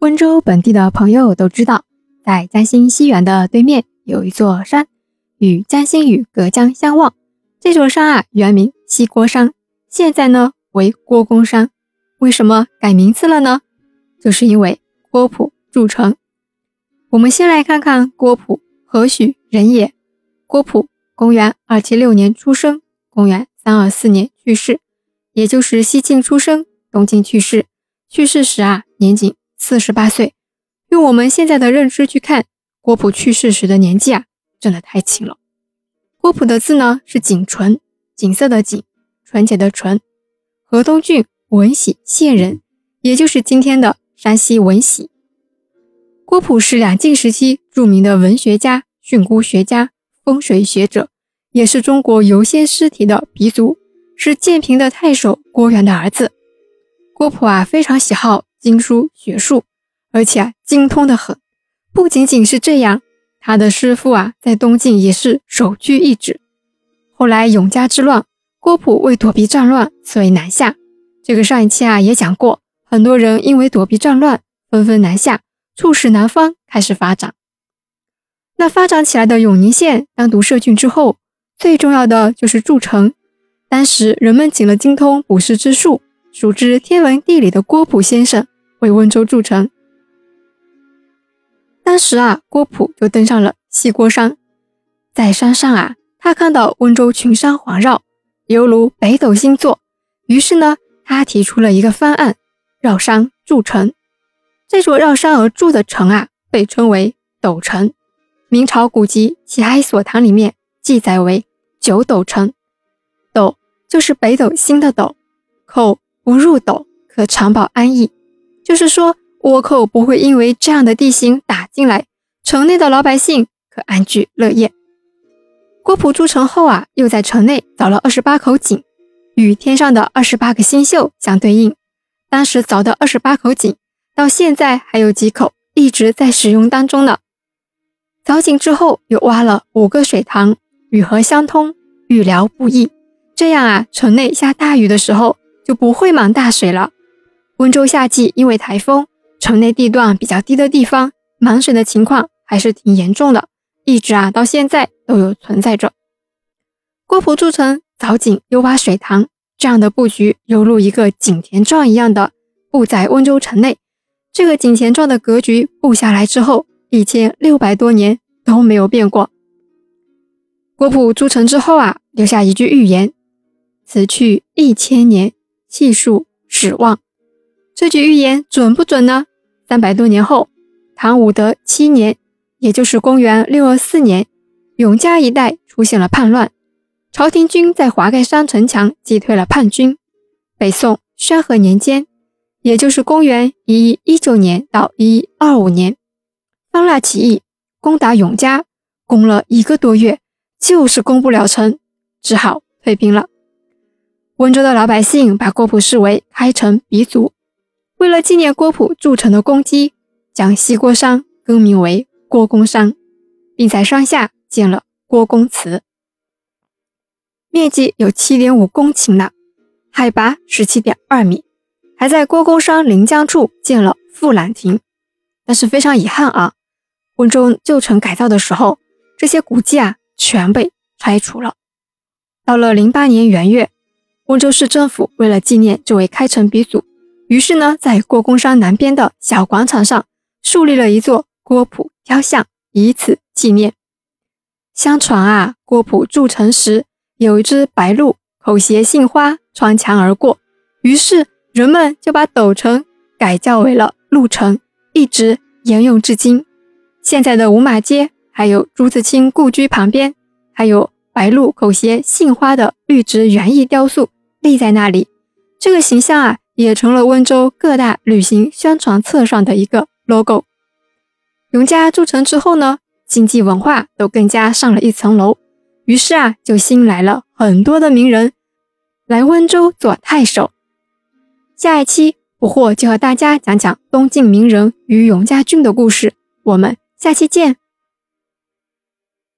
温州本地的朋友都知道，在江心西园的对面有一座山，与江心屿隔江相望。这座山啊，原名西郭山，现在呢为郭公山。为什么改名字了呢？就是因为郭璞筑城。我们先来看看郭璞何许人也。郭璞，公元二七六年出生，公元三二四年去世，也就是西晋出生，东晋去世。去世时啊，年仅。四十八岁，用我们现在的认知去看，郭璞去世时的年纪啊，真的太轻了。郭璞的字呢是景纯，景色的景，纯洁的纯。河东郡闻喜县人，也就是今天的山西闻喜。郭璞是两晋时期著名的文学家、训诂学家、风水学者，也是中国游仙诗体的鼻祖，是建平的太守郭元的儿子。郭璞啊，非常喜好。经书学术，而且啊精通的很。不仅仅是这样，他的师傅啊在东晋也是首屈一指。后来永嘉之乱，郭璞为躲避战乱，所以南下。这个上一期啊也讲过，很多人因为躲避战乱，纷纷南下，促使南方开始发展。那发展起来的永宁县单独设郡之后，最重要的就是筑城。当时人们请了精通卜筮之术。熟知天文地理的郭璞先生为温州筑城。当时啊，郭璞就登上了西郭山，在山上啊，他看到温州群山环绕，犹如北斗星座。于是呢，他提出了一个方案：绕山筑城。这座绕山而筑的城啊，被称为斗城。明朝古籍《齐哀所堂》里面记载为九斗城。斗就是北斗星的斗，口。不入斗，可长保安逸。就是说，倭寇不会因为这样的地形打进来，城内的老百姓可安居乐业。郭璞筑城后啊，又在城内凿了二十八口井，与天上的二十八个星宿相对应。当时凿的二十八口井，到现在还有几口一直在使用当中呢。凿井之后，又挖了五个水塘，与河相通，雨疗不易。这样啊，城内下大雨的时候。就不会满大水了。温州夏季因为台风，城内地段比较低的地方，满水的情况还是挺严重的，一直啊到现在都有存在着。郭璞筑城凿井又挖水塘，这样的布局犹如一个井田状一样的布在温州城内。这个井田状的格局布下来之后，一千六百多年都没有变过。郭璞筑城之后啊，留下一句预言：“此去一千年。”气数指望，这句预言准不准呢？三百多年后，唐武德七年，也就是公元六二四年，永嘉一带出现了叛乱，朝廷军在华盖山城墙击退了叛军。北宋宣和年间，也就是公元一一一九年到一一二五年，方腊起义攻打永嘉，攻了一个多月，就是攻不了城，只好退兵了。温州的老百姓把郭璞视为开城鼻祖，为了纪念郭璞筑城的功绩，将西郭山更名为郭公山，并在山下建了郭公祠，面积有七点五公顷呢，海拔十七点二米，还在郭公山临江处建了富览亭。但是非常遗憾啊，温州旧城改造的时候，这些古迹啊全被拆除了。到了零八年元月。温州市政府为了纪念这位开城鼻祖，于是呢，在郭公山南边的小广场上树立了一座郭璞雕像，以此纪念。相传啊，郭璞筑城时有一只白鹭口衔杏花穿墙而过，于是人们就把斗城改叫为了鹿城，一直沿用至今。现在的五马街还有朱自清故居旁边，还有白鹭口衔杏花的绿植园艺雕塑。立在那里，这个形象啊，也成了温州各大旅行宣传册上的一个 logo。永嘉筑城之后呢，经济文化都更加上了一层楼，于是啊，就吸引来了很多的名人来温州做太守。下一期不惑就和大家讲讲东晋名人与永嘉郡的故事，我们下期见。